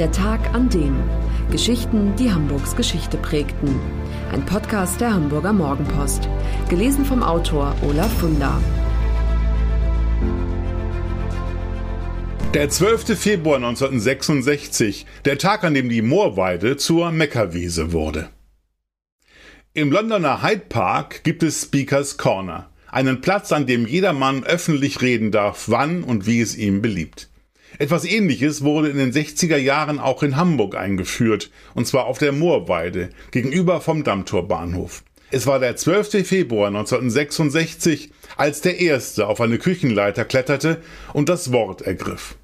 Der Tag an dem. Geschichten, die Hamburgs Geschichte prägten. Ein Podcast der Hamburger Morgenpost. Gelesen vom Autor Olaf Funder. Der 12. Februar 1966, der Tag, an dem die Moorweide zur Meckerwiese wurde. Im Londoner Hyde Park gibt es Speakers Corner, einen Platz, an dem jedermann öffentlich reden darf, wann und wie es ihm beliebt. Etwas ähnliches wurde in den 60er Jahren auch in Hamburg eingeführt, und zwar auf der Moorweide, gegenüber vom Dammtorbahnhof. Es war der 12. Februar 1966, als der Erste auf eine Küchenleiter kletterte und das Wort ergriff.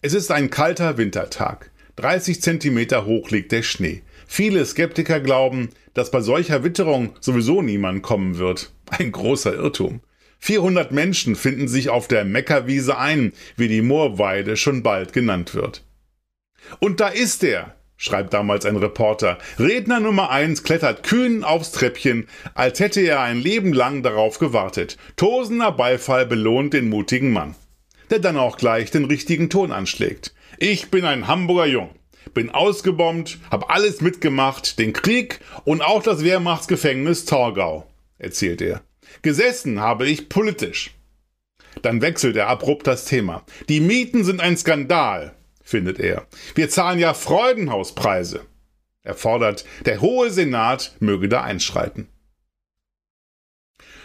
Es ist ein kalter Wintertag. 30 Zentimeter hoch liegt der Schnee. Viele Skeptiker glauben, dass bei solcher Witterung sowieso niemand kommen wird. Ein großer Irrtum. 400 Menschen finden sich auf der Meckerwiese ein, wie die Moorweide schon bald genannt wird. Und da ist er, schreibt damals ein Reporter. Redner Nummer eins klettert kühn aufs Treppchen, als hätte er ein Leben lang darauf gewartet. Tosender Beifall belohnt den mutigen Mann der dann auch gleich den richtigen Ton anschlägt. Ich bin ein Hamburger Jung, bin ausgebombt, hab alles mitgemacht, den Krieg und auch das Wehrmachtsgefängnis Torgau, erzählt er. Gesessen habe ich politisch. Dann wechselt er abrupt das Thema. Die Mieten sind ein Skandal, findet er. Wir zahlen ja Freudenhauspreise. Er fordert, der Hohe Senat möge da einschreiten.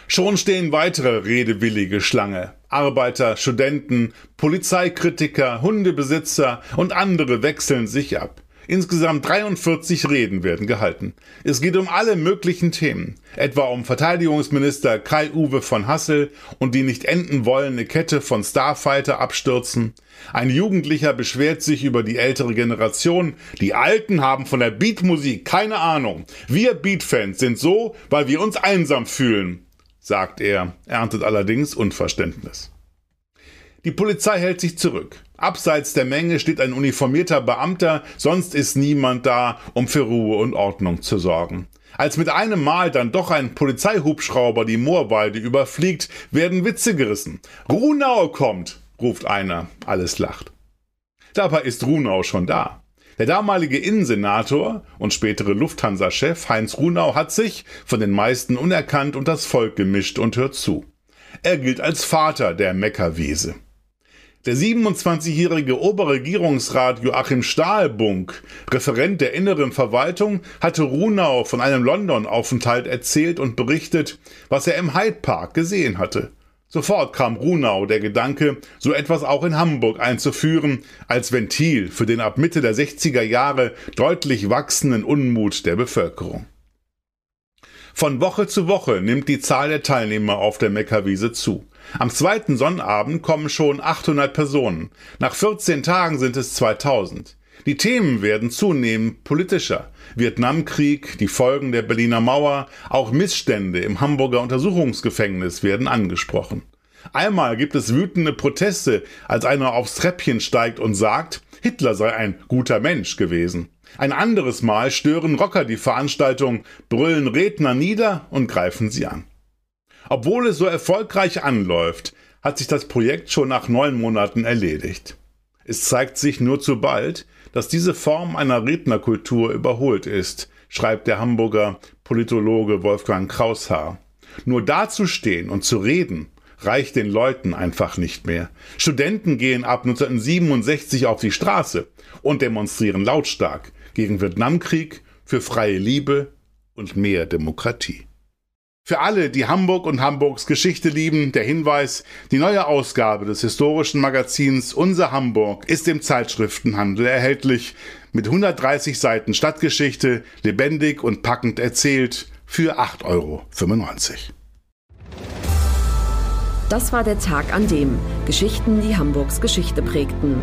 Schon stehen weitere redewillige Schlange. Arbeiter, Studenten, Polizeikritiker, Hundebesitzer und andere wechseln sich ab. Insgesamt 43 Reden werden gehalten. Es geht um alle möglichen Themen, etwa um Verteidigungsminister Kai-Uwe von Hassel und die nicht enden wollende Kette von Starfighter abstürzen. Ein Jugendlicher beschwert sich über die ältere Generation. Die Alten haben von der Beatmusik keine Ahnung. Wir Beatfans sind so, weil wir uns einsam fühlen sagt er, erntet allerdings Unverständnis. Die Polizei hält sich zurück. Abseits der Menge steht ein uniformierter Beamter, sonst ist niemand da, um für Ruhe und Ordnung zu sorgen. Als mit einem Mal dann doch ein Polizeihubschrauber die Moorweide überfliegt, werden Witze gerissen. Runau kommt, ruft einer, alles lacht. Dabei ist Runau schon da. Der damalige Innensenator und spätere Lufthansa-Chef Heinz Runau hat sich, von den meisten unerkannt, und das Volk gemischt und hört zu. Er gilt als Vater der Meckerwiese. Der 27-jährige Oberregierungsrat Joachim Stahlbunk, Referent der inneren Verwaltung, hatte Runau von einem London-Aufenthalt erzählt und berichtet, was er im Hyde Park gesehen hatte. Sofort kam Runau der Gedanke, so etwas auch in Hamburg einzuführen, als Ventil für den ab Mitte der 60er Jahre deutlich wachsenden Unmut der Bevölkerung. Von Woche zu Woche nimmt die Zahl der Teilnehmer auf der Meckerwiese zu. Am zweiten Sonnabend kommen schon 800 Personen. Nach 14 Tagen sind es 2000. Die Themen werden zunehmend politischer. Vietnamkrieg, die Folgen der Berliner Mauer, auch Missstände im Hamburger Untersuchungsgefängnis werden angesprochen. Einmal gibt es wütende Proteste, als einer aufs Treppchen steigt und sagt, Hitler sei ein guter Mensch gewesen. Ein anderes Mal stören Rocker die Veranstaltung, brüllen Redner nieder und greifen sie an. Obwohl es so erfolgreich anläuft, hat sich das Projekt schon nach neun Monaten erledigt. Es zeigt sich nur zu bald, dass diese Form einer Rednerkultur überholt ist, schreibt der Hamburger Politologe Wolfgang Kraushaar. Nur dazustehen und zu reden, reicht den Leuten einfach nicht mehr. Studenten gehen ab 1967 auf die Straße und demonstrieren lautstark gegen Vietnamkrieg, für freie Liebe und mehr Demokratie. Für alle, die Hamburg und Hamburgs Geschichte lieben, der Hinweis, die neue Ausgabe des historischen Magazins Unser Hamburg ist im Zeitschriftenhandel erhältlich, mit 130 Seiten Stadtgeschichte, lebendig und packend erzählt, für 8,95 Euro. Das war der Tag an dem Geschichten, die Hamburgs Geschichte prägten.